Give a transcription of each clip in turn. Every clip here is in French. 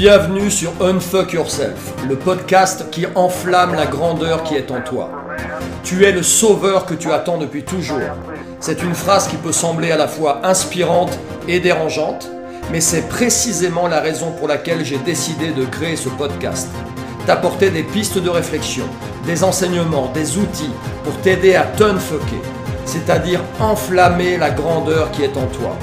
Bienvenue sur Unfuck Yourself, le podcast qui enflamme la grandeur qui est en toi. Tu es le sauveur que tu attends depuis toujours. C'est une phrase qui peut sembler à la fois inspirante et dérangeante, mais c'est précisément la raison pour laquelle j'ai décidé de créer ce podcast. T'apporter des pistes de réflexion, des enseignements, des outils pour t'aider à t'unfucker, c'est-à-dire enflammer la grandeur qui est en toi.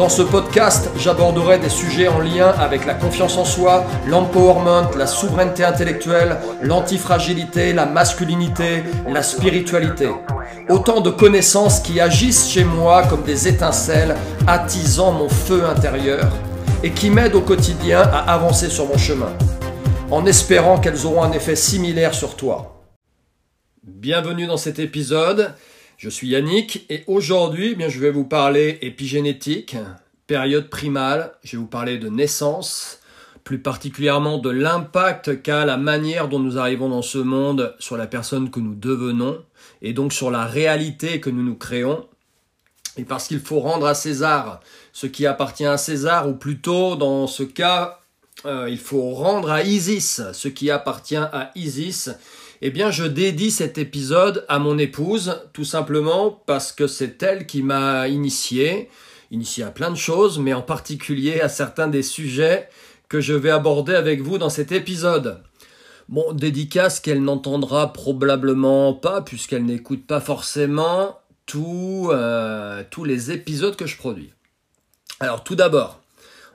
Dans ce podcast, j'aborderai des sujets en lien avec la confiance en soi, l'empowerment, la souveraineté intellectuelle, l'antifragilité, la masculinité, la spiritualité. Autant de connaissances qui agissent chez moi comme des étincelles, attisant mon feu intérieur et qui m'aident au quotidien à avancer sur mon chemin, en espérant qu'elles auront un effet similaire sur toi. Bienvenue dans cet épisode. Je suis Yannick et aujourd'hui, eh bien, je vais vous parler épigénétique, période primale, je vais vous parler de naissance, plus particulièrement de l'impact qu'a la manière dont nous arrivons dans ce monde sur la personne que nous devenons et donc sur la réalité que nous nous créons. Et parce qu'il faut rendre à César ce qui appartient à César, ou plutôt dans ce cas, euh, il faut rendre à Isis ce qui appartient à Isis, eh bien, je dédie cet épisode à mon épouse, tout simplement parce que c'est elle qui m'a initié, initié à plein de choses, mais en particulier à certains des sujets que je vais aborder avec vous dans cet épisode. Bon, dédicace qu'elle n'entendra probablement pas, puisqu'elle n'écoute pas forcément euh, tous les épisodes que je produis. Alors, tout d'abord,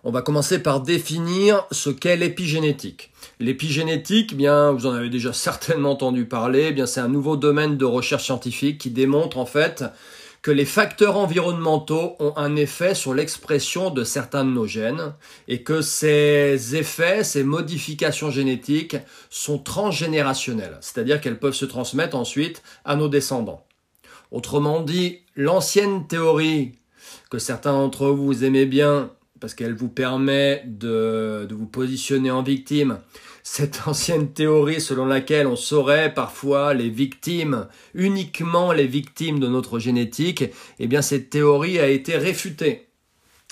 on va commencer par définir ce qu'est l'épigénétique. L'épigénétique, bien, vous en avez déjà certainement entendu parler, bien, c'est un nouveau domaine de recherche scientifique qui démontre en fait que les facteurs environnementaux ont un effet sur l'expression de certains de nos gènes et que ces effets, ces modifications génétiques sont transgénérationnelles, c'est-à-dire qu'elles peuvent se transmettre ensuite à nos descendants. Autrement dit, l'ancienne théorie que certains d'entre vous aimez bien parce qu'elle vous permet de, vous positionner en victime. Cette ancienne théorie selon laquelle on saurait parfois les victimes, uniquement les victimes de notre génétique, eh bien cette théorie a été réfutée.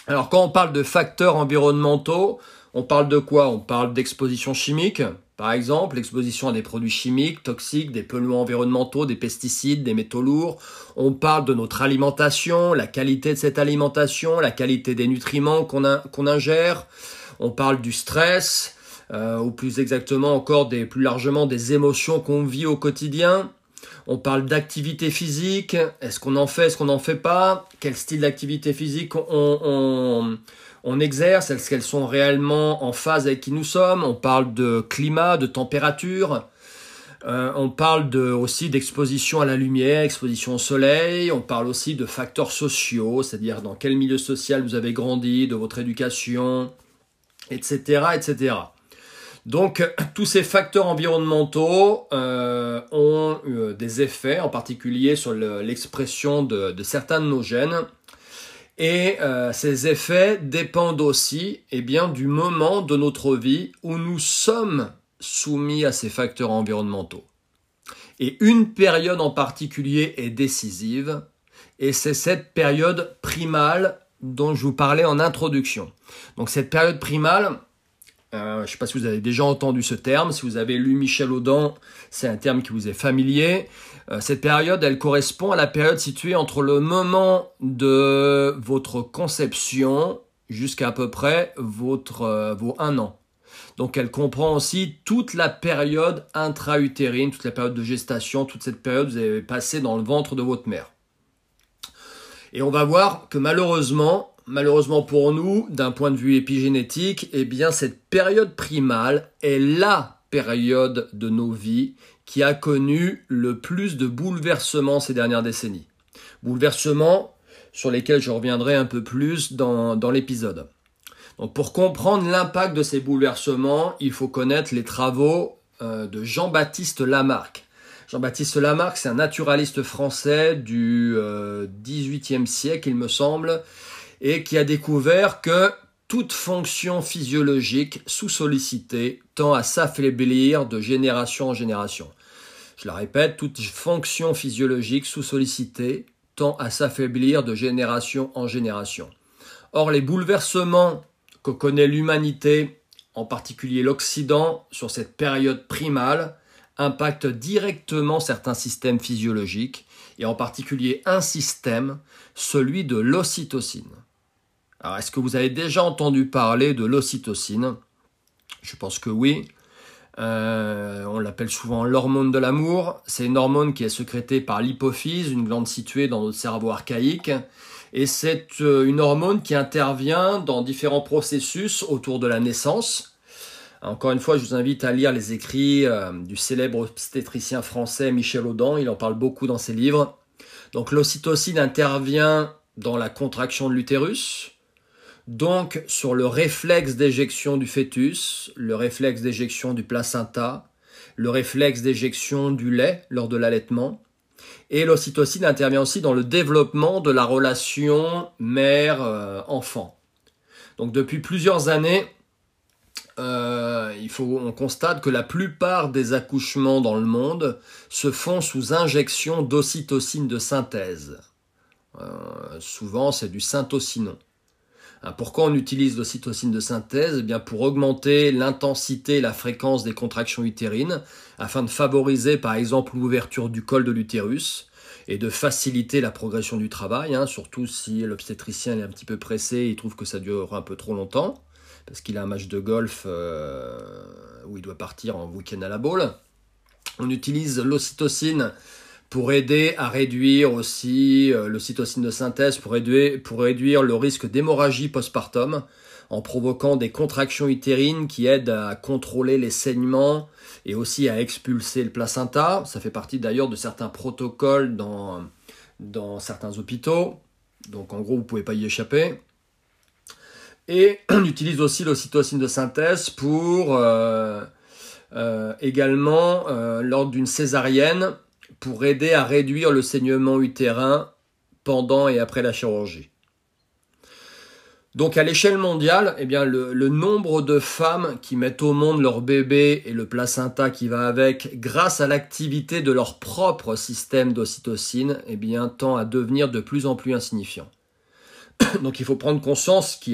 Alors quand on parle de facteurs environnementaux, on parle de quoi? On parle d'exposition chimique, par exemple, l'exposition à des produits chimiques, toxiques, des polluants environnementaux, des pesticides, des métaux lourds. On parle de notre alimentation, la qualité de cette alimentation, la qualité des nutriments qu'on ingère. On parle du stress, euh, ou plus exactement encore des, plus largement des émotions qu'on vit au quotidien. On parle d'activité physique. Est-ce qu'on en fait, est-ce qu'on n'en fait pas? Quel style d'activité physique on, on exerce, est-ce qu'elles sont réellement en phase avec qui nous sommes? On parle de climat, de température. Euh, on parle aussi d'exposition à la lumière, exposition au soleil. On parle aussi de facteurs sociaux, c'est-à-dire dans quel milieu social vous avez grandi, de votre éducation, etc., etc. Donc tous ces facteurs environnementaux euh, ont euh, des effets, en particulier sur l'expression de certains de nos gènes. Et euh, ces effets dépendent aussi eh du moment de notre vie où nous sommes soumis à ces facteurs environnementaux. Et une période en particulier est décisive, et c'est cette période primale dont je vous parlais en introduction. Donc cette période primale, euh, je ne sais pas si vous avez déjà entendu ce terme, si vous avez lu Michel Audin, c'est un terme qui vous est familier. Euh, cette période, elle correspond à la période située entre le moment de votre conception jusqu'à à peu près votre, euh, vos un an. Donc elle comprend aussi toute la période intra-utérine, toute la période de gestation, toute cette période que vous avez passée dans le ventre de votre mère. Et on va voir que malheureusement, malheureusement pour nous, d'un point de vue épigénétique, eh bien cette période primale est la période de nos vies qui a connu le plus de bouleversements ces dernières décennies. Bouleversements sur lesquels je reviendrai un peu plus dans, l'épisode. Donc pour comprendre l'impact de ces bouleversements, il faut connaître les travaux euh, de Jean-Baptiste Lamarck. Jean-Baptiste Lamarck, c'est un naturaliste français du euh, XVIIIe siècle, il me semble, et qui a découvert que toute fonction physiologique sous-sollicitée tend à s'affaiblir de génération en génération. Je la répète, toute fonction physiologique sous-sollicitée tend à s'affaiblir de génération en génération. Or, les bouleversements que connaît l'humanité en particulier l'Occident, sur cette période primale, impacte directement certains systèmes physiologiques, et en particulier un système, celui de l'ocytocine. Alors, est-ce que vous avez déjà entendu parler de l'ocytocine? Je pense que oui. Euh, on l'appelle souvent l'hormone de l'amour. C'est une hormone qui est sécrétée par l'hypophyse, une glande située dans notre cerveau archaïque. Et c'est euh, une hormone qui intervient dans différents processus autour de la naissance. Encore une fois, je vous invite à lire les écrits euh, du célèbre obstétricien français Michel Audin. Il en parle beaucoup dans ses livres. Donc l'ocytocine intervient dans la contraction de l'utérus, donc sur le réflexe d'éjection du fœtus, le réflexe d'éjection du placenta, le réflexe d'éjection du lait lors de l'allaitement. Et l'ocytocine intervient aussi dans le développement de la relation mère-enfant. Donc depuis plusieurs années, euh, on constate que la plupart des accouchements dans le monde se font sous injection d'ocytocine de synthèse. Euh, souvent, c'est du syntocinon. Hein, pourquoi on utilise l'ocytocine de synthèse? Eh bien Pour augmenter l'intensité et la fréquence des contractions utérines, afin de favoriser par exemple l'ouverture du col de l'utérus et de faciliter la progression du travail, hein, surtout si l'obstétricien est un petit peu pressé, il trouve que ça dure un peu trop longtemps, parce qu'il a un match de golf euh, où il doit partir en week-end à la boule. On utilise l'ocytocine pour aider à réduire aussi euh, le cytocine de synthèse, pour réduire, le risque d'hémorragie postpartum, en provoquant des contractions utérines qui aident à contrôler les saignements et aussi à expulser le placenta. Ça fait partie d'ailleurs de certains protocoles dans, dans certains hôpitaux. Donc en gros, vous ne pouvez pas y échapper. Et on utilise aussi l'ocytocine de synthèse pour euh, euh, également, lors d'une césarienne, pour aider à réduire le saignement utérin pendant et après la chirurgie. Donc à l'échelle mondiale, eh bien le, nombre de femmes qui mettent au monde leur bébé et le placenta qui va avec grâce à l'activité de leur propre système d'ocytocine eh bien tend à devenir de plus en plus insignifiant. Donc il faut prendre conscience qu'il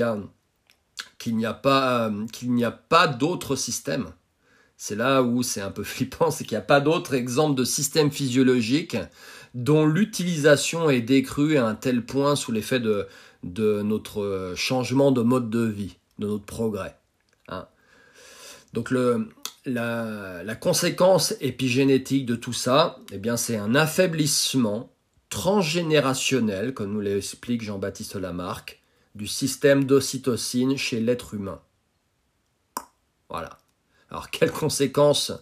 n'y a, pas, n'y a pas d'autre système c'est là où c'est un peu flippant, c'est qu'il n'y a pas d'autre exemple de système physiologique dont l'utilisation est décrue à un tel point sous l'effet de, notre changement de mode de vie, de notre progrès. Hein. Donc la, conséquence épigénétique de tout ça, eh bien c'est un affaiblissement transgénérationnel, comme nous l'explique Jean-Baptiste Lamarck, du système d'ocytocine chez l'être humain. Voilà. Alors quelles conséquences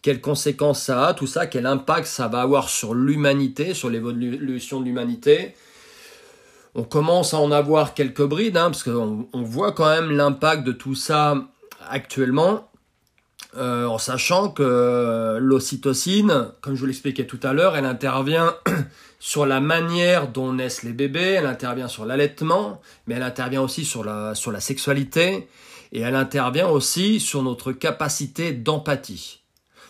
quelles conséquences ça a, tout ça, quel impact ça va avoir sur l'humanité, sur l'évolution de l'humanité? On commence à en avoir quelques brides, hein, parce qu'on on voit quand même l'impact de tout ça actuellement, euh, en sachant que l'ocytocine, comme je vous l'expliquais tout à l'heure, elle intervient sur la manière dont naissent les bébés, elle intervient sur l'allaitement, mais elle intervient aussi sur la sexualité, et elle intervient aussi sur notre capacité d'empathie.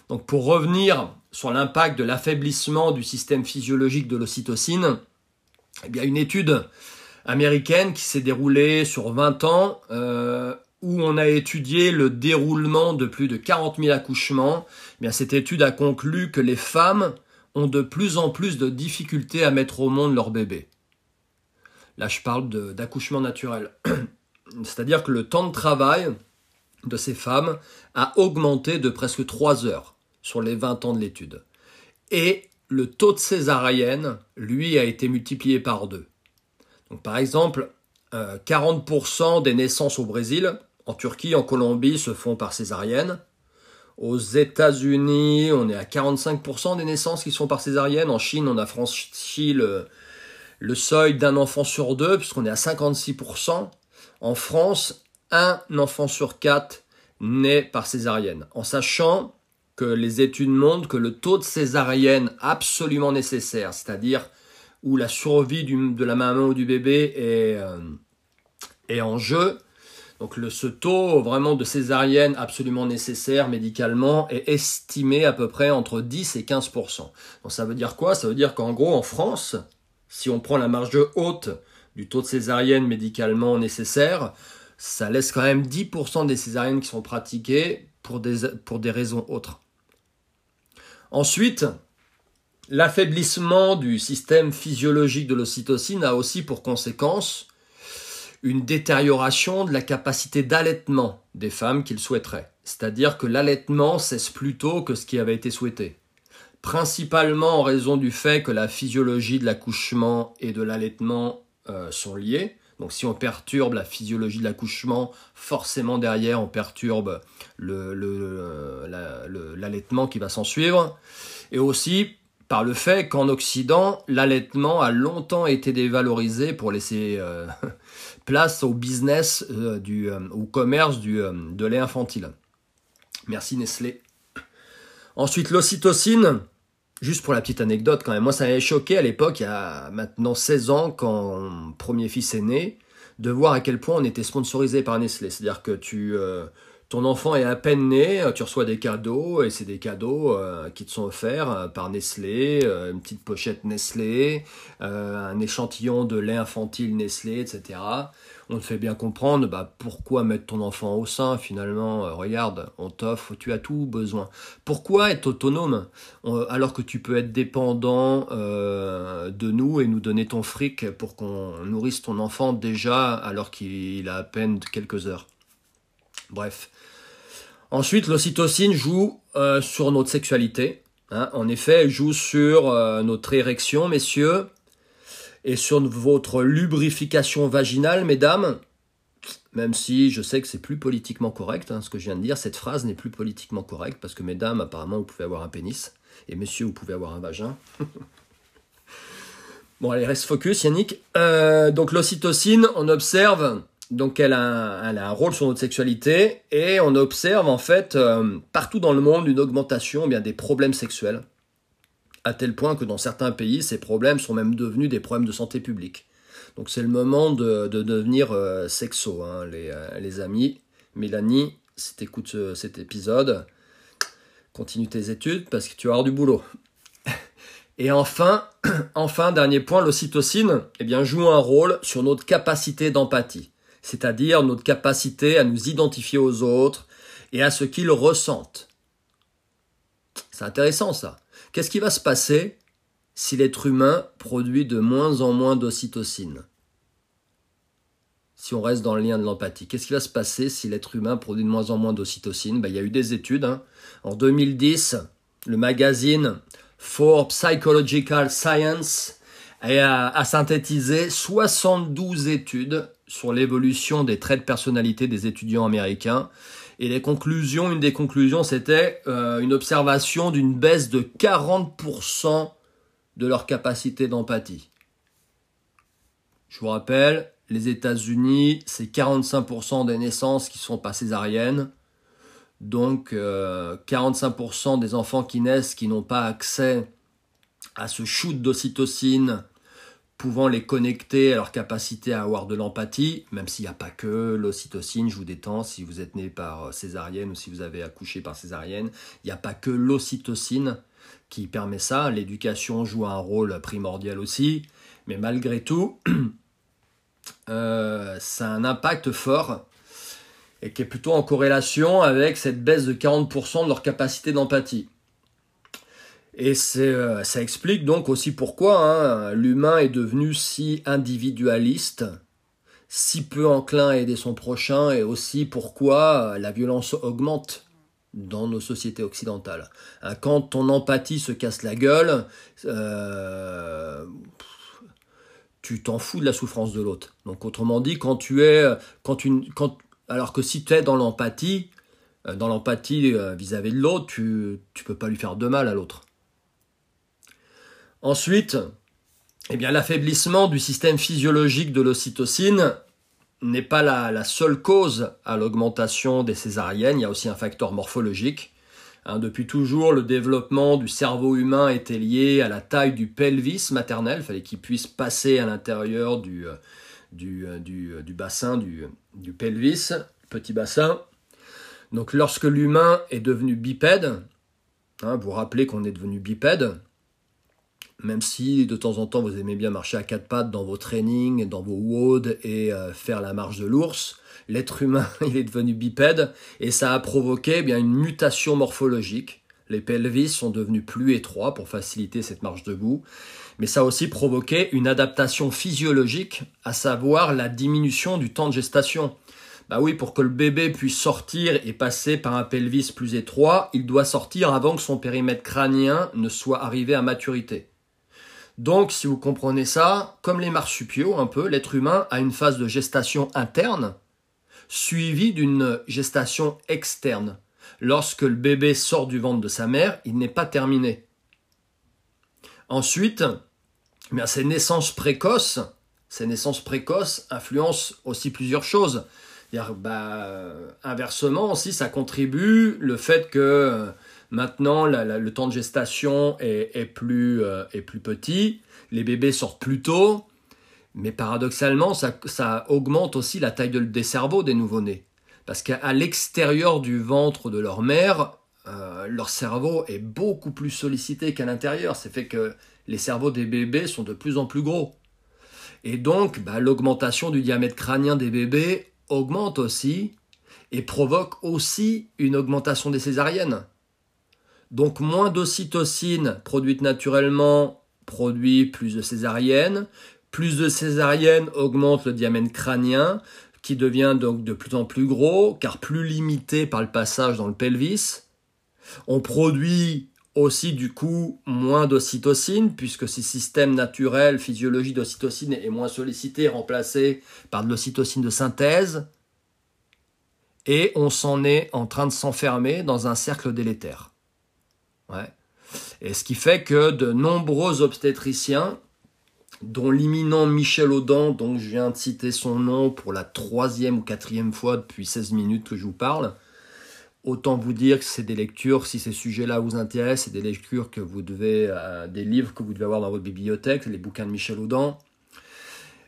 Donc pour revenir sur l'impact de l'affaiblissement du système physiologique de l'ocytocine, eh bien une étude américaine qui s'est déroulée sur 20 ans, euh, où on a étudié le déroulement de plus de 40 000 accouchements, eh cette étude a conclu que les femmes ont de plus en plus de difficultés à mettre au monde leur bébé. Là, je parle d'accouchement naturel. C'est-à-dire que le temps de travail de ces femmes a augmenté de presque 3 heures sur les 20 ans de l'étude. Et le taux de césarienne, lui, a été multiplié par deux. Donc, par exemple, 40% euh, des naissances au Brésil, en Turquie, en Colombie, se font par césarienne. Aux États-Unis, on est à 45% des naissances qui se font par césarienne. En Chine, on a franchi le, le seuil d'un enfant sur deux, puisqu'on est à 56%. En France, un enfant sur quatre naît par césarienne, en sachant que les études montrent que le taux de césarienne absolument nécessaire, c'est-à-dire où la survie de la maman ou du bébé est, euh, en jeu, donc ce taux vraiment de césarienne absolument nécessaire médicalement est estimé à peu près entre 10 et 15% Donc ça veut dire quoi? Ça veut dire qu'en gros en France, si on prend la marge haute du taux de césarienne médicalement nécessaire, ça laisse quand même 10% des césariennes qui sont pratiquées pour des, raisons autres. Ensuite, l'affaiblissement du système physiologique de l'ocytocine a aussi pour conséquence une détérioration de la capacité d'allaitement des femmes qu'il souhaiteraient. C'est-à-dire que l'allaitement cesse plus tôt que ce qui avait été souhaité. Principalement en raison du fait que la physiologie de l'accouchement et de l'allaitement euh, sont liées. Donc si on perturbe la physiologie de l'accouchement, forcément derrière on perturbe l'allaitement qui va s'en suivre. Et aussi par le fait qu'en Occident, l'allaitement a longtemps été dévalorisé pour laisser euh, place au business, euh, du, euh, au commerce du, de lait infantile. Merci Nestlé. Ensuite, l'ocytocine, juste pour la petite anecdote quand même, moi ça m'avait choqué à l'époque, il y a maintenant 16 ans, quand mon premier fils est né, de voir à quel point on était sponsorisé par Nestlé. C'est-à-dire que tu ton enfant est à peine né, euh, tu reçois des cadeaux, et c'est des cadeaux euh, qui te sont offerts euh, par Nestlé, une petite pochette Nestlé, un échantillon de lait infantile Nestlé, etc. On te fait bien comprendre bah, pourquoi mettre ton enfant au sein finalement. regarde, on t'offre, tu as tout besoin. Pourquoi être autonome alors que tu peux être dépendant de nous et nous donner ton fric pour qu'on nourrisse ton enfant déjà alors qu'il a à peine quelques heures? Bref. Ensuite, l'ocytocine joue euh, sur notre sexualité. Hein. En effet, elle joue sur euh, notre érection, messieurs, et sur votre lubrification vaginale, mesdames. Même si je sais que c'est plus politiquement correct, hein, ce que je viens de dire, cette phrase n'est plus politiquement correcte, parce que mesdames, apparemment, vous pouvez avoir un pénis, et messieurs, vous pouvez avoir un vagin. bon, allez, reste focus, Yannick. Euh, donc l'ocytocine, on observe donc elle a, un rôle sur notre sexualité et on observe en fait euh, partout dans le monde une augmentation eh bien des problèmes sexuels, à tel point que dans certains pays ces problèmes sont même devenus des problèmes de santé publique. Donc c'est le moment de, devenir euh, sexo, hein, les, euh, les, amis. Mélanie, si tu écoutes cet épisode, continue tes études parce que tu vas avoir du boulot. Et enfin, enfin dernier point, l'ocytocine eh joue un rôle sur notre capacité d'empathie c'est-à-dire notre capacité à nous identifier aux autres et à ce qu'ils ressentent. C'est intéressant ça. Qu'est-ce qui va se passer si l'être humain produit de moins en moins d'ocytocine? Si on reste dans le lien de l'empathie, qu'est-ce qui va se passer si l'être humain produit de moins en moins d'ocytocine? Ben, Il y a eu des études. Hein. En 2010, le magazine For Psychological Science a, synthétisé 72 études sur l'évolution des traits de personnalité des étudiants américains. Et les conclusions, une des conclusions, c'était euh, une observation d'une baisse de 40% de leur capacité d'empathie. Je vous rappelle, les États-Unis, c'est 45% des naissances qui sont pas césariennes. Donc 45% euh, des enfants qui naissent qui n'ont pas accès à ce shoot d'ocytocine pouvant les connecter à leur capacité à avoir de l'empathie, même s'il n'y a pas que l'ocytocine, je vous détends, si vous êtes né par euh, césarienne ou si vous avez accouché par césarienne, il n'y a pas que l'ocytocine qui permet ça, l'éducation joue un rôle primordial aussi, mais malgré tout, euh, ça a un impact fort et qui est plutôt en corrélation avec cette baisse de 40% de leur capacité d'empathie. Et euh, ça explique donc aussi pourquoi hein, l'humain est devenu si individualiste, si peu enclin à aider son prochain, et aussi pourquoi euh, la violence augmente dans nos sociétés occidentales. Hein, quand ton empathie se casse la gueule, euh, tu t'en fous de la souffrance de l'autre. Donc autrement dit, quand tu es, quand tu, quand, alors que si tu es dans l'empathie, dans l'empathie vis-à-vis de l'autre, tu ne peux pas lui faire de mal à l'autre. Ensuite, eh l'affaiblissement du système physiologique de l'ocytocine n'est pas la, seule cause à l'augmentation des césariennes, il y a aussi un facteur morphologique. Hein, depuis toujours, le développement du cerveau humain était lié à la taille du pelvis maternel, il fallait qu'il puisse passer à l'intérieur du, euh, euh, euh, bassin, du, pelvis, petit bassin. Donc lorsque l'humain est devenu bipède, hein, vous rappelez qu'on est devenu bipède, même si de temps en temps vous aimez bien marcher à quatre pattes dans vos trainings, dans vos WOD et euh, faire la marche de l'ours, l'être humain est devenu bipède et ça a provoqué eh bien une mutation morphologique. Les pelvis sont devenus plus étroits pour faciliter cette marche debout, mais ça a aussi provoqué une adaptation physiologique, à savoir la diminution du temps de gestation. Bah oui, pour que le bébé puisse sortir et passer par un pelvis plus étroit, il doit sortir avant que son périmètre crânien ne soit arrivé à maturité. Donc, si vous comprenez ça, comme les marsupiaux un peu, l'être humain a une phase de gestation interne, suivie d'une gestation externe. Lorsque le bébé sort du ventre de sa mère, il n'est pas terminé. Ensuite, mais ces naissances précoces, ces naissances précoces influencent aussi plusieurs choses. Bah, inversement aussi, ça contribue le fait que maintenant le temps de gestation est, plus, euh, est plus petit, les bébés sortent plus tôt, mais paradoxalement, ça, ça augmente aussi la taille des cerveaux des nouveau-nés. Parce qu'à l'extérieur du ventre de leur mère, euh, leur cerveau est beaucoup plus sollicité qu'à l'intérieur. C'est fait que les cerveaux des bébés sont de plus en plus gros. Et donc, bah, l'augmentation du diamètre crânien des bébés augmente aussi et provoque aussi une augmentation des césariennes. Donc moins d'ocytocine produite naturellement produit plus de césariennes. Plus de césariennes augmente le diamètre crânien qui devient donc de plus en plus gros car plus limité par le passage dans le pelvis. On produit aussi du coup moins d'ocytocine puisque ce système naturel, physiologie d'ocytocine est moins sollicité, remplacé par de l'ocytocine de synthèse. Et on s'en est en train de s'enfermer dans un cercle délétère. Ouais. Et ce qui fait que de nombreux obstétriciens, dont l'imminent Michel Audin, dont je viens de citer son nom pour la troisième ou quatrième fois depuis 16 minutes que je vous parle, Autant vous dire que c'est des lectures, si ces sujets-là vous intéressent, c'est des lectures que vous devez, euh, des livres que vous devez avoir dans votre bibliothèque, les bouquins de Michel Audin.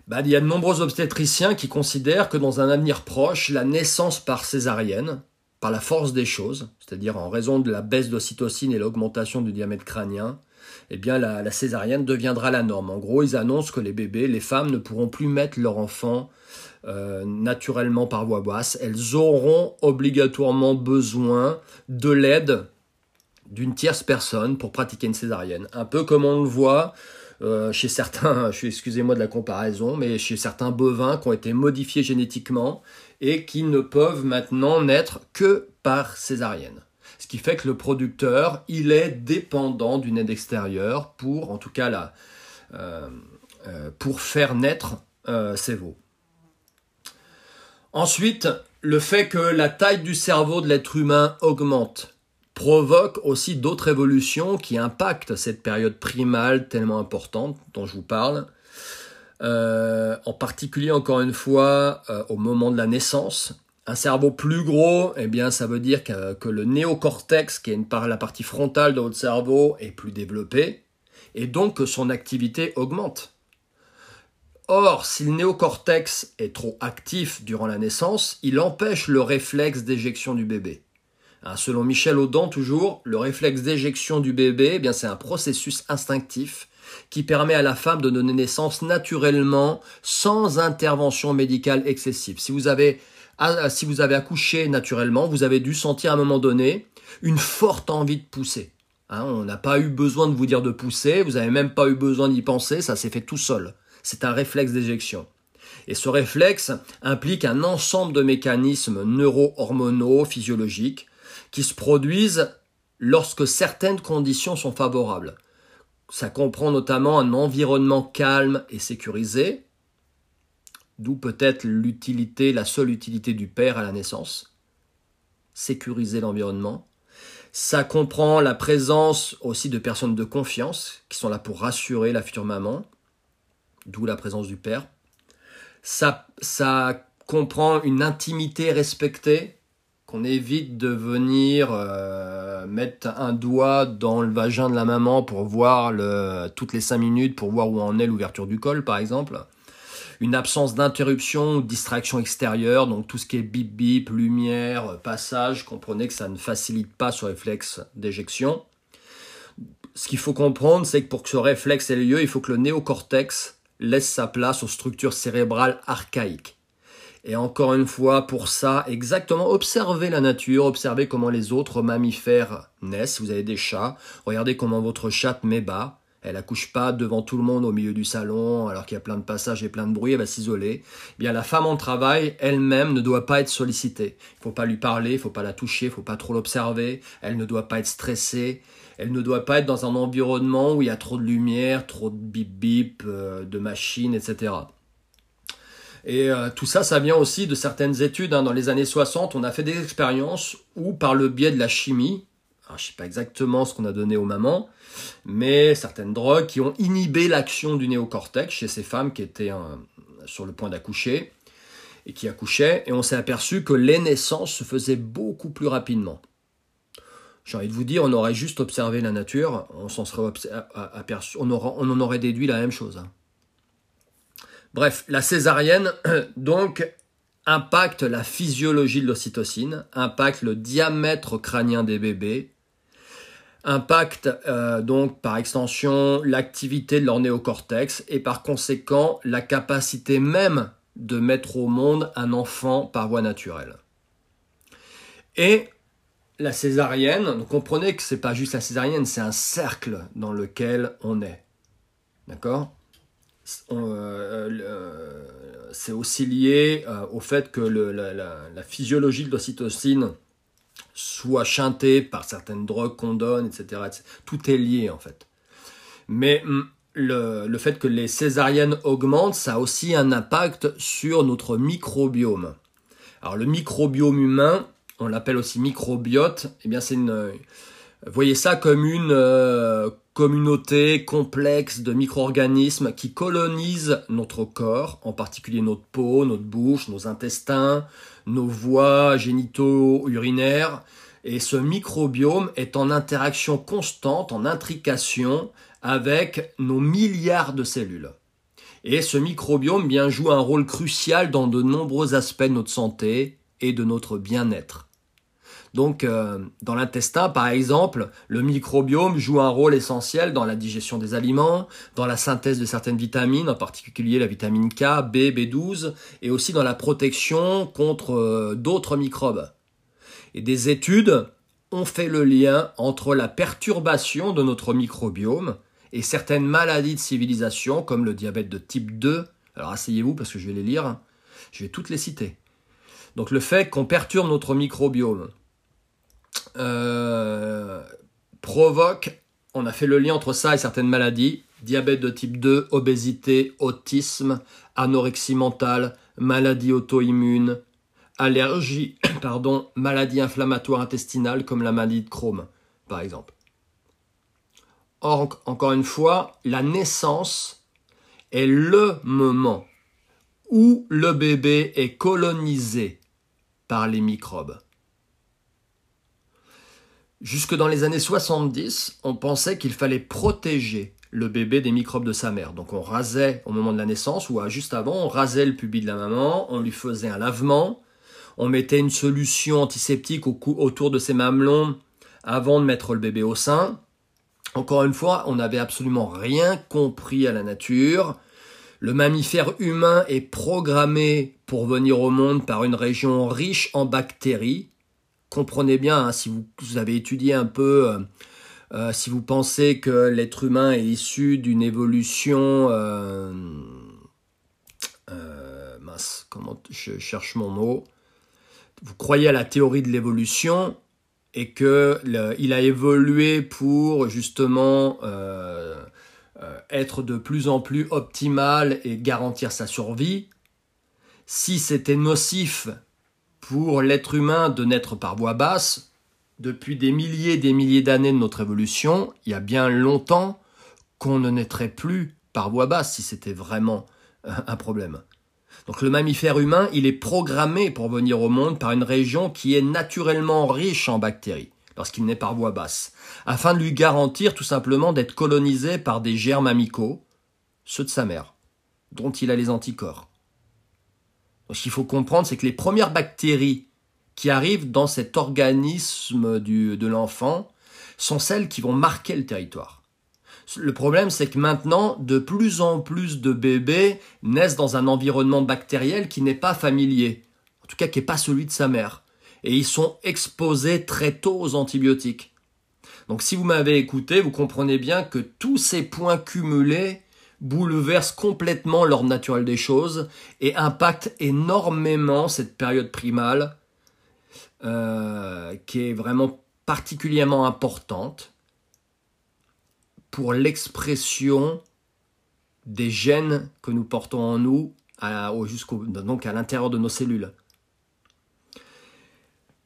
Bah, il y a de nombreux obstétriciens qui considèrent que dans un avenir proche, la naissance par césarienne, par la force des choses, c'est-à-dire en raison de la baisse d'ocytocine et l'augmentation du diamètre crânien, eh bien la, césarienne deviendra la norme. En gros, ils annoncent que les bébés, les femmes ne pourront plus mettre leur enfant euh, naturellement par voie basse, elles auront obligatoirement besoin de l'aide d'une tierce personne pour pratiquer une césarienne. Un peu comme on le voit euh, chez certains, excusez-moi de la comparaison, mais chez certains bovins qui ont été modifiés génétiquement et qui ne peuvent maintenant naître que par césarienne. Ce qui fait que le producteur, il est dépendant d'une aide extérieure pour, en tout cas là, euh, pour faire naître ses veaux. Ensuite, le fait que la taille du cerveau de l'être humain augmente provoque aussi d'autres évolutions qui impactent cette période primale tellement importante dont je vous parle. Euh, en particulier, encore une fois, euh, au moment de la naissance. Un cerveau plus gros, eh bien, ça veut dire que, le néocortex, qui est la partie frontale de votre cerveau, est plus développé, et donc que son activité augmente. Or, si le néocortex est trop actif durant la naissance, il empêche le réflexe d'éjection du bébé. Hein, selon Michel Audin, toujours, le réflexe d'éjection du bébé, eh bien, c'est un processus instinctif qui permet à la femme de donner naissance naturellement sans intervention médicale excessive. Si vous avez, ah, si vous avez accouché naturellement, vous avez dû sentir à un moment donné une forte envie de pousser. Hein, on n'a pas eu besoin de vous dire de pousser, vous n'avez même pas eu besoin d'y penser, ça s'est fait tout seul c'est un réflexe d'éjection. Et ce réflexe implique un ensemble de mécanismes neuro-hormonaux, physiologiques, qui se produisent lorsque certaines conditions sont favorables. Ça comprend notamment un environnement calme et sécurisé, d'où peut-être l'utilité, la seule utilité du père à la naissance, sécuriser l'environnement. Ça comprend la présence aussi de personnes de confiance qui sont là pour rassurer la future maman, d'où la présence du père. Ça, ça comprend une intimité respectée, qu'on évite de venir euh, mettre un doigt dans le vagin de la maman pour voir toutes les cinq minutes, pour voir où en est l'ouverture du col, par exemple. Une absence d'interruption ou distraction extérieure, donc tout ce qui est bip bip, lumière, passage, comprenez que ça ne facilite pas ce réflexe d'éjection ce qu'il faut comprendre, c'est que pour que ce réflexe ait lieu, il faut que le néocortex laisse sa place aux structures cérébrales archaïques. Et encore une fois, pour ça, exactement, observez la nature, observez comment les autres mammifères naissent. Vous avez des chats, regardez comment votre chatte met bas. Elle accouche pas devant tout le monde au milieu du salon, alors qu'il y a plein de passages et plein de bruit, elle va s'isoler. Eh bien, la femme en travail, elle-même, ne doit pas être sollicitée. Il faut pas lui parler, il faut pas la toucher, il faut pas trop l'observer. Elle ne doit pas être stressée. Elle ne doit pas être dans un environnement où il y a trop de lumière, trop de bip bip, euh, de machines, etc. Et euh, tout ça, ça vient aussi de certaines études. Hein. Dans les années 60, on a fait des expériences où, par le biais de la chimie, je ne sais pas exactement ce qu'on a donné aux mamans, mais certaines drogues qui ont inhibé l'action du néocortex chez ces femmes qui étaient euh, sur le point d'accoucher et qui accouchaient, et on s'est aperçu que les naissances se faisaient beaucoup plus rapidement. J'ai envie de vous dire, on aurait juste observé la nature, on s'en serait aperçu, on, en aurait déduit la même chose. Hein. Bref, la césarienne, donc, impacte la physiologie de l'ocytocine, impacte le diamètre crânien des bébés, impacte euh, donc par extension l'activité de leur néocortex et par conséquent la capacité même de mettre au monde un enfant par voie naturelle. Et la césarienne, comprenez que c'est pas juste la césarienne, c'est un cercle dans lequel on est. D'accord? C'est aussi lié euh, au fait que la, physiologie de l'ocytocine soit chantée par certaines drogues qu'on donne, etc., Tout est lié en fait. Mais hum, le, le, fait que les césariennes augmentent, ça a aussi un impact sur notre microbiome. Alors le microbiome humain, on l'appelle aussi microbiote, eh bien c'est une... Voyez ça comme une communauté complexe de micro-organismes qui colonisent notre corps, en particulier notre peau, notre bouche, nos intestins, nos voies génitaux urinaires. Et ce microbiome est en interaction constante, en intrication avec nos milliards de cellules. Et ce microbiome bien joue un rôle crucial dans de nombreux aspects de notre santé et de notre bien-être. Donc, euh, dans l'intestin, par exemple, le microbiome joue un rôle essentiel dans la digestion des aliments, dans la synthèse de certaines vitamines, en particulier la vitamine K, B, B12, et aussi dans la protection contre euh, d'autres microbes. Et des études ont fait le lien entre la perturbation de notre microbiome et certaines maladies de civilisation, comme le diabète de type 2. Alors asseyez-vous parce que je vais les lire. Je vais toutes les citer. Donc le fait qu'on perturbe notre microbiome, euh, provoque, on a fait le lien entre ça et certaines maladies, diabète de type 2, obésité, autisme, anorexie mentale, maladie auto-immune, allergie, pardon, maladie inflammatoire intestinale comme la maladie de Crohn, par exemple. Or, encore une fois, la naissance est le moment où le bébé est colonisé par les microbes. Jusque dans les années 70, on pensait qu'il fallait protéger le bébé des microbes de sa mère. Donc on rasait au moment de la naissance ou juste avant, on rasait le pubis de la maman, on lui faisait un lavement, on mettait une solution antiseptique autour de ses mamelons avant de mettre le bébé au sein. Encore une fois, on n'avait absolument rien compris à la nature. Le mammifère humain est programmé pour venir au monde par une région riche en bactéries, comprenez bien, hein, si vous, avez étudié un peu, euh, euh, si vous pensez que l'être humain est issu d'une évolution... Euh, mince, comment je cherche mon mot Vous croyez à la théorie de l'évolution et que a évolué pour justement être de plus en plus optimal et garantir sa survie. Si c'était nocif pour l'être humain de naître par voie basse, depuis des milliers et des milliers d'années de notre évolution, il y a bien longtemps qu'on ne naîtrait plus par voie basse si c'était vraiment euh, un problème. Donc le mammifère humain, il est programmé pour venir au monde par une région qui est naturellement riche en bactéries lorsqu'il naît par voie basse, afin de lui garantir tout simplement d'être colonisé par des germes amicaux, ceux de sa mère, dont il a les anticorps. Ce qu'il faut comprendre, c'est que les premières bactéries qui arrivent dans cet organisme de l'enfant sont celles qui vont marquer le territoire. Le problème, c'est que maintenant, de plus en plus de bébés naissent dans un environnement bactériel qui n'est pas familier, en tout cas qui n'est pas celui de sa mère. Et ils sont exposés très tôt aux antibiotiques. Donc si vous m'avez écouté, vous comprenez bien que tous ces points cumulés bouleversent complètement l'ordre naturel des choses et impactent énormément cette période primale euh, qui est vraiment particulièrement importante pour l'expression des gènes que nous portons en nous donc à l'intérieur de nos cellules.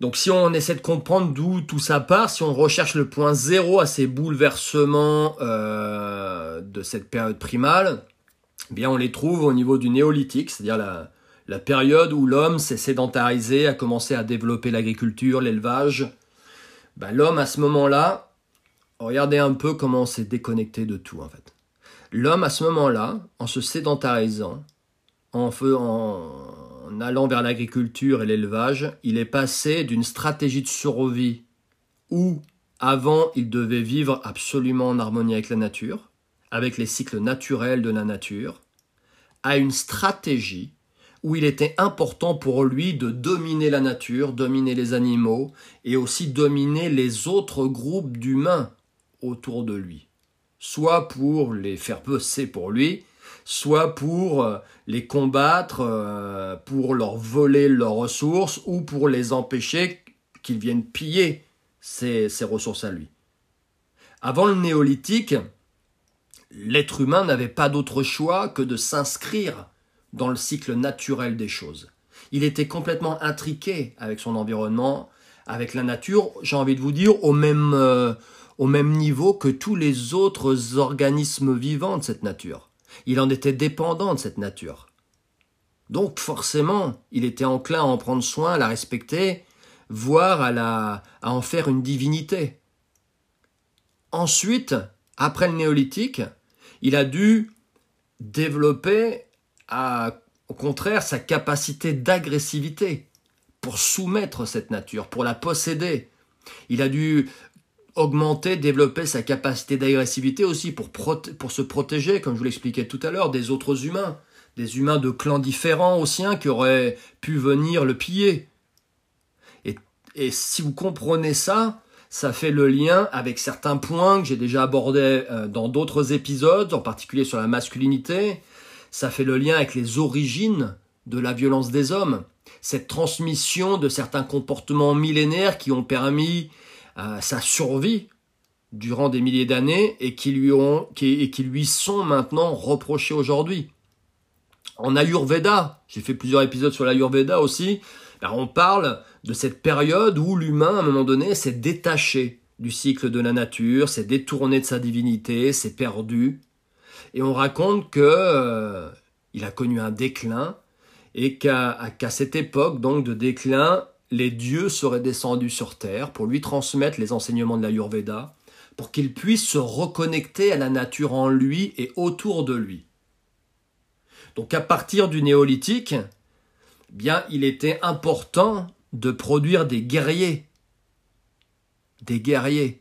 Donc si on essaie de comprendre d'où tout ça part, si on recherche le point zéro à ces bouleversements euh, de cette période primale, eh bien on les trouve au niveau du néolithique, c'est-à-dire la, période où l'homme s'est sédentarisé, a commencé à développer l'agriculture, l'élevage. Ben, l'homme à ce moment-là, regardez un peu comment on s'est déconnecté de tout en fait. L'homme à ce moment-là, en se sédentarisant, en, en, en allant vers l'agriculture et l'élevage, il est passé d'une stratégie de survie où avant il devait vivre absolument en harmonie avec la nature, avec les cycles naturels de la nature, à une stratégie où il était important pour lui de dominer la nature, dominer les animaux et aussi dominer les autres groupes d'humains autour de lui, soit pour les faire peser pour lui, soit pour euh, les combattre, euh, pour leur voler leurs ressources ou pour les empêcher qu'ils viennent piller ces, ressources à lui. Avant le néolithique, l'être humain n'avait pas d'autre choix que de s'inscrire dans le cycle naturel des choses. Il était complètement intriqué avec son environnement, avec la nature, j'ai envie de vous dire, au même, euh, au même niveau que tous les autres organismes vivants de cette nature. Il en était dépendant de cette nature. Donc forcément, il était enclin à en prendre soin, à la respecter, voire à, la, à en faire une divinité. Ensuite, après le néolithique, il a dû développer, au contraire, sa capacité d'agressivité pour soumettre cette nature, pour la posséder. Il a dû augmenter, développer sa capacité d'agressivité aussi pour, pour se protéger, comme je vous l'expliquais tout à l'heure, des autres humains, des humains de clans différents aussi, qui auraient pu venir le piller. Et, et si vous comprenez ça, ça fait le lien avec certains points que j'ai déjà abordés euh, dans d'autres épisodes, en particulier sur la masculinité. Ça fait le lien avec les origines de la violence des hommes, cette transmission de certains comportements millénaires qui ont permis sa survie durant des milliers d'années et qui lui ont et qui lui sont maintenant reprochés aujourd'hui. En Ayurveda, j'ai fait plusieurs épisodes sur l'Ayurveda aussi, ben, on parle de cette période où l'humain, à un moment donné, s'est détaché du cycle de la nature, s'est détourné de sa divinité, s'est perdu. Et on raconte que euh, il a connu un déclin et qu'à cette époque donc de déclin, les dieux seraient descendus sur terre pour lui transmettre les enseignements de l'Ayurveda, pour qu'il puisse se reconnecter à la nature en lui et autour de lui. Donc à partir du néolithique, bien il était important de produire des guerriers. Des guerriers.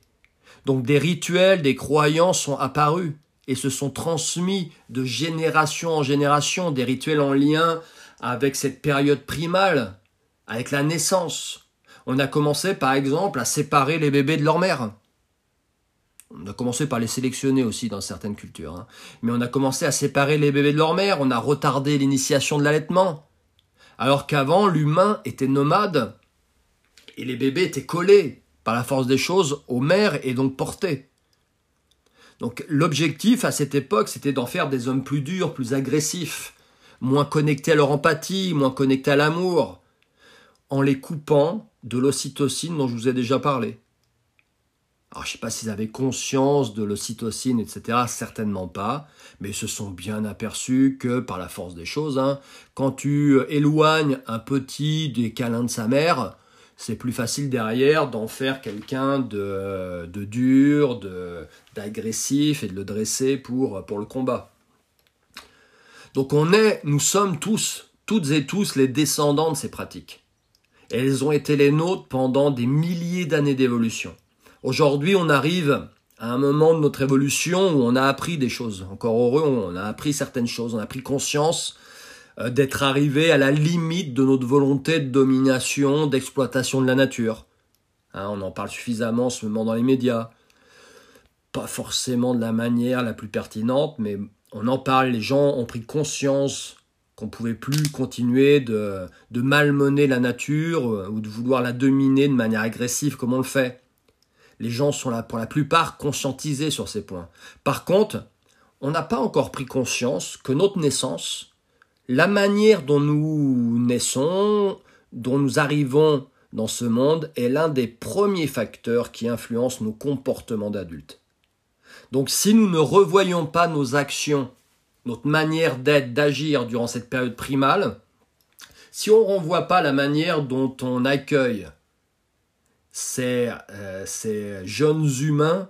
Donc des rituels, des croyances sont apparus et se sont transmis de génération en génération, des rituels en lien avec cette période primale avec la naissance. On a commencé par exemple à séparer les bébés de leur mère. On a commencé par les sélectionner aussi dans certaines cultures. Hein. Mais on a commencé à séparer les bébés de leur mère, on a retardé l'initiation de l'allaitement. Alors qu'avant, l'humain était nomade et les bébés étaient collés par la force des choses aux mères et donc portés. Donc l'objectif à cette époque, c'était d'en faire des hommes plus durs, plus agressifs, moins connectés à leur empathie, moins connectés à l'amour, en les coupant de l'ocytocine dont je vous ai déjà parlé. Alors, je ne sais pas s'ils avaient conscience de l'ocytocine, etc. Certainement pas. Mais ils se sont bien aperçus que, par la force des choses, hein, quand tu éloignes un petit des câlins de sa mère, c'est plus facile derrière d'en faire quelqu'un de, de dur, d'agressif et de le dresser pour, pour le combat. Donc on est, nous sommes tous, toutes et tous les descendants de ces pratiques. Elles ont été les nôtres pendant des milliers d'années d'évolution. Aujourd'hui, on arrive à un moment de notre évolution où on a appris des choses. Encore heureux, on a appris certaines choses, on a pris conscience euh, d'être arrivé à la limite de notre volonté de domination, d'exploitation de la nature. Hein, on en parle suffisamment en ce moment dans les médias. Pas forcément de la manière la plus pertinente, mais on en parle, les gens ont pris conscience qu'on pouvait plus continuer de, de malmener la nature euh, ou de vouloir la dominer de manière agressive comme on le fait. Les gens sont là pour la plupart conscientisés sur ces points. Par contre, on n'a pas encore pris conscience que notre naissance, la manière dont nous naissons, dont nous arrivons dans ce monde, est l'un des premiers facteurs qui influencent nos comportements d'adultes. Donc si nous ne revoyons pas nos actions notre manière d'être, d'agir durant cette période primale, si on ne renvoie pas la manière dont on accueille ces, euh, jeunes humains,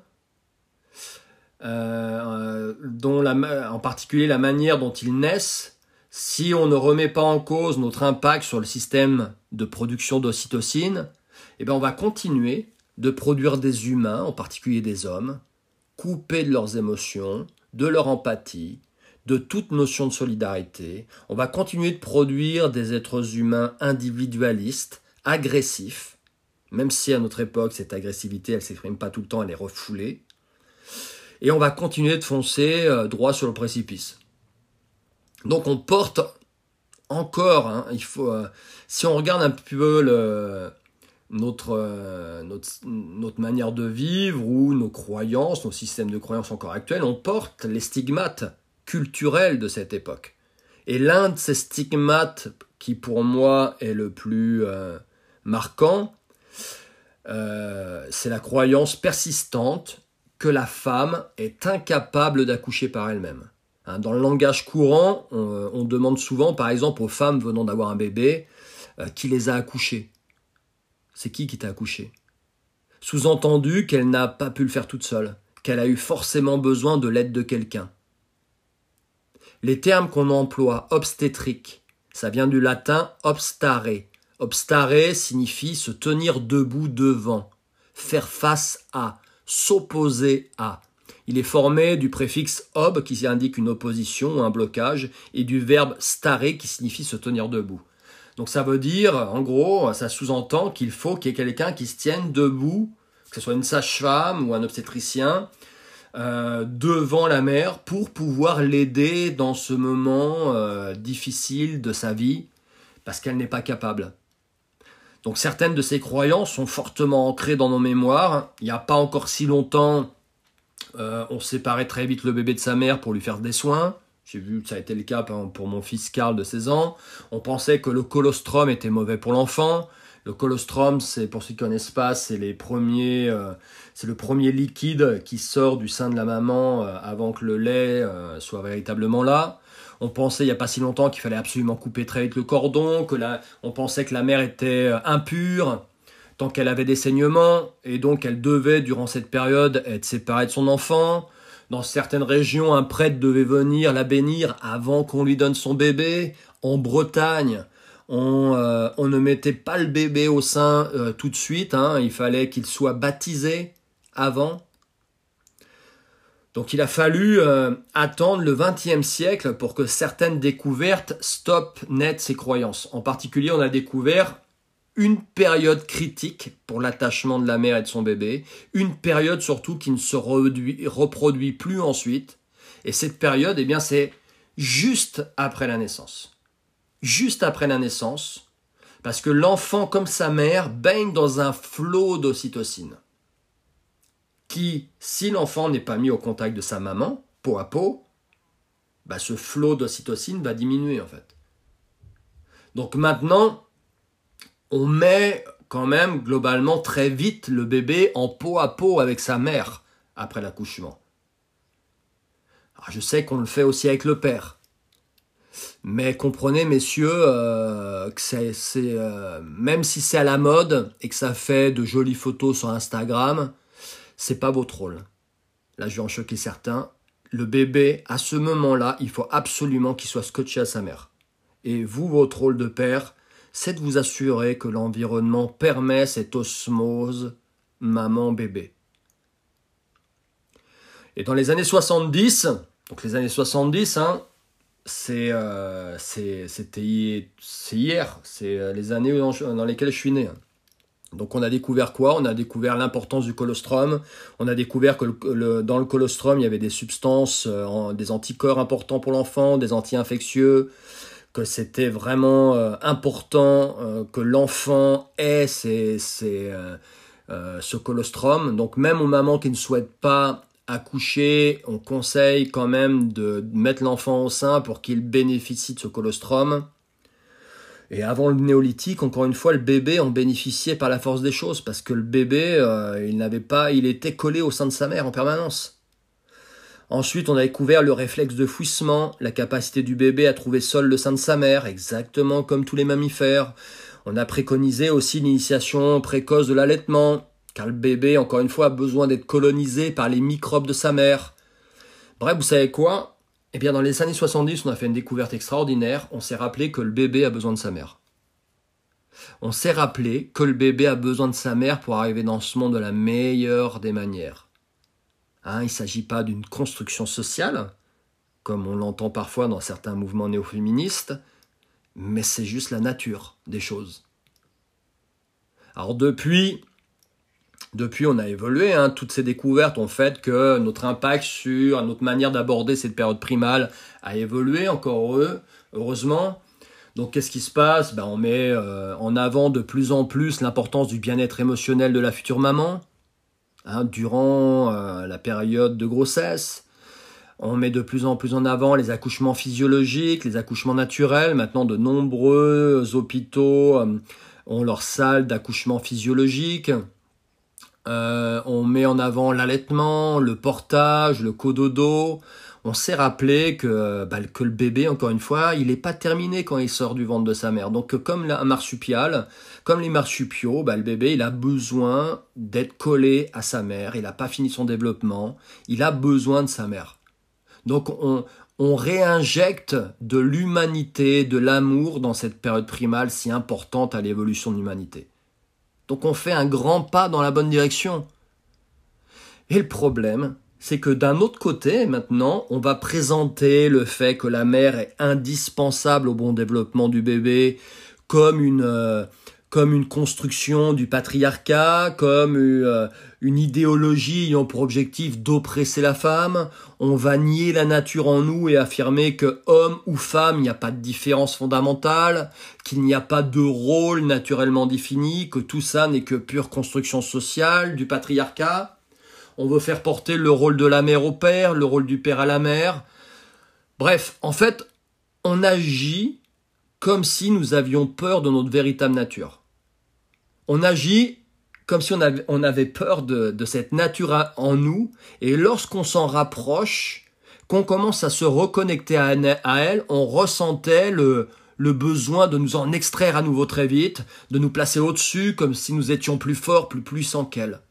euh, la, en particulier la manière dont ils naissent, si on ne remet pas en cause notre impact sur le système de production d'ocytocine, eh bien on va continuer de produire des humains, en particulier des hommes, coupés de leurs émotions, de leur empathie, de toute notion de solidarité. On va continuer de produire des êtres humains individualistes, agressifs, même si à notre époque cette agressivité elle s'exprime pas tout le temps, elle est refoulée. Et on va continuer de foncer euh, droit sur le précipice. Donc on porte encore, hein, il faut, euh, si on regarde un peu notre, euh, notre, notre, manière de vivre ou nos croyances, nos systèmes de croyances encore actuels, on porte les stigmates culturel de cette époque. Et l'un de ces stigmates qui pour moi est le plus euh, marquant, euh, c'est la croyance persistante que la femme est incapable d'accoucher par elle-même. Hein, dans le langage courant, on, demande souvent, par exemple, aux femmes venant d'avoir un bébé, euh, qui les a accouchées. C'est qui qui t'a accouché Sous-entendu qu'elle n'a pas pu le faire toute seule, qu'elle a eu forcément besoin de l'aide de quelqu'un. Les termes qu'on emploie, obstétrique, ça vient du latin obstare. Obstare signifie se tenir debout devant, faire face à, s'opposer à. Il est formé du préfixe ob qui indique une opposition ou un blocage et du verbe stare qui signifie se tenir debout. Donc ça veut dire, en gros, ça sous-entend qu'il faut qu'il y ait quelqu'un qui se tienne debout, que ce soit une sage-femme ou un obstétricien, euh, devant la mère pour pouvoir l'aider dans ce moment euh, difficile de sa vie parce qu'elle n'est pas capable. Donc certaines de ces croyances sont fortement ancrées dans nos mémoires. Il n'y a pas encore si longtemps, euh, on séparait très vite le bébé de sa mère pour lui faire des soins. J'ai vu que ça a été le cas pour mon fils Karl de 16 ans. On pensait que le colostrum était mauvais pour l'enfant. Le colostrum, c'est pour ceux qui connaissent pas, c'est les premiers, euh, c'est le premier liquide qui sort du sein de la maman euh, avant que le lait euh, soit véritablement là. On pensait il n'y a pas si longtemps qu'il fallait absolument couper très vite le cordon, que la, on pensait que la mère était impure tant qu'elle avait des saignements et donc elle devait durant cette période être séparée de son enfant. Dans certaines régions, un prêtre devait venir la bénir avant qu'on lui donne son bébé. En Bretagne, euh, on, ne mettait pas le bébé au sein euh, tout de suite, hein. il fallait qu'il soit baptisé avant. Donc il a fallu euh, attendre le XXe siècle pour que certaines découvertes stoppent net ces croyances. En particulier, on a découvert une période critique pour l'attachement de la mère et de son bébé, une période surtout qui ne se reproduit plus ensuite. Et cette période, eh bien, c'est juste après la naissance juste après la naissance, parce que l'enfant, comme sa mère, baigne dans un flot d'ocytocine, qui, si l'enfant n'est pas mis au contact de sa maman, peau à peau, bah ce flot d'ocytocine va diminuer en fait. Donc maintenant, on met quand même globalement très vite le bébé en peau à peau avec sa mère après l'accouchement. je sais qu'on le fait aussi avec le père. Mais comprenez, messieurs, euh, que c'est, euh, même si c'est à la mode et que ça fait de jolies photos sur Instagram, c'est pas votre rôle. Là, je vais en choquer certains. Le bébé, à ce moment-là, il faut absolument qu'il soit scotché à sa mère. Et vous, votre rôle de père, c'est de vous assurer que l'environnement permet cette osmose maman-bébé. Et dans les années 70, donc les années 70, hein, c'est euh, c'était hier, c'est euh, les années dans, lesquelles je suis né. Donc on a découvert quoi? On a découvert l'importance du colostrum. On a découvert que dans le colostrum, il y avait des substances, euh, des anticorps importants pour l'enfant, des anti-infectieux, que c'était vraiment important que l'enfant ait ce colostrum. Donc même aux mamans qui ne souhaitent pas accoucher, on conseille quand même de mettre l'enfant au sein pour qu'il bénéficie de ce colostrum. Et avant le néolithique, encore une fois, le bébé en bénéficiait par la force des choses, parce que le bébé, euh, il n'avait pas, il était collé au sein de sa mère en permanence. Ensuite, on a découvert le réflexe de fouissement, la capacité du bébé à trouver seul le sein de sa mère, exactement comme tous les mammifères. On a préconisé aussi l'initiation précoce de l'allaitement, car le bébé, encore une fois, a besoin d'être colonisé par les microbes de sa mère. Bref, vous savez quoi? Eh bien, dans les années 70, on a fait une découverte extraordinaire. On s'est rappelé que le bébé a besoin de sa mère. On s'est rappelé que le bébé a besoin de sa mère pour arriver dans ce monde de la meilleure des manières. Hein, il ne s'agit pas d'une construction sociale, comme on l'entend parfois dans certains mouvements néo-féministes, mais c'est juste la nature des choses. Alors depuis, depuis, on a évolué. Hein. Toutes ces découvertes ont fait que notre impact sur notre manière d'aborder cette période primale a évolué, encore heureux, heureusement. Donc, qu'est-ce qui se passe? Ben, On met euh, en avant de plus en plus l'importance du bien-être émotionnel de la future maman hein, durant euh, la période de grossesse. On met de plus en plus en avant les accouchements physiologiques, les accouchements naturels. Maintenant, de nombreux hôpitaux euh, ont leur salle d'accouchement physiologique. Euh, on met en avant l'allaitement, le portage, le cododo. On s'est rappelé que, bah, que le bébé, encore une fois, il n'est pas terminé quand il sort du ventre de sa mère. Donc comme un marsupial, comme les marsupiaux, bah, le bébé, il a besoin d'être collé à sa mère. Il n'a pas fini son développement. Il a besoin de sa mère. Donc on, on réinjecte de l'humanité, de l'amour dans cette période primale si importante à l'évolution de l'humanité. Donc on fait un grand pas dans la bonne direction. Et le problème, c'est que d'un autre côté, maintenant, on va présenter le fait que la mère est indispensable au bon développement du bébé comme une, euh, comme une construction du patriarcat, comme euh, une idéologie ayant pour objectif d'oppresser la femme. On va nier la nature en nous et affirmer que homme ou femme, il n'y a pas de différence fondamentale, qu'il n'y a pas de rôle naturellement défini, que tout ça n'est que pure construction sociale du patriarcat. On veut faire porter le rôle de la mère au père, le rôle du père à la mère. Bref, en fait, on agit comme si nous avions peur de notre véritable nature on agit comme si on avait, peur de, cette nature en nous, et lorsqu'on s'en rapproche, qu'on commence à se reconnecter à, elle, on ressentait le, besoin de nous en extraire à nouveau très vite, de nous placer au-dessus, comme si nous étions plus forts, plus puissants qu'elle.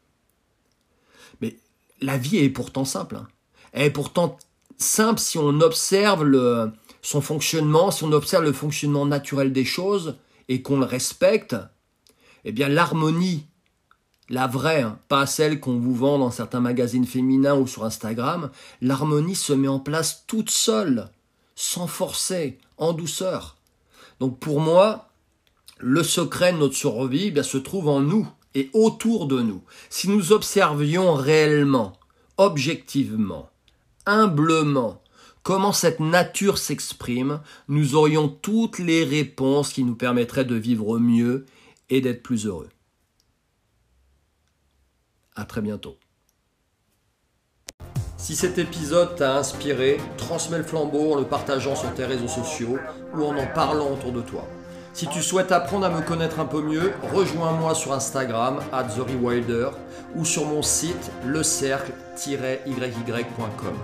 Mais la vie est pourtant simple. Hein. Elle est pourtant simple si on observe son fonctionnement, si on observe le fonctionnement naturel des choses et qu'on le respecte, eh bien l'harmonie, la vraie, hein, pas celle qu'on vous vend dans certains magazines féminins ou sur Instagram, l'harmonie se met en place toute seule, sans forcer, en douceur. Donc pour moi, le secret de notre survie eh se trouve en nous et autour de nous. Si nous observions réellement, objectivement, humblement, comment cette nature s'exprime, nous aurions toutes les réponses qui nous permettraient de vivre mieux et d'être plus heureux. À très bientôt. Si cet épisode t'a inspiré, transmets le flambeau en le partageant sur tes réseaux sociaux ou en en parlant autour de toi. Si tu souhaites apprendre à me connaître un peu mieux, rejoins-moi sur Instagram, at TheRewilder, ou sur mon site lecercle-yy.com.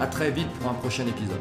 A très vite pour un prochain épisode.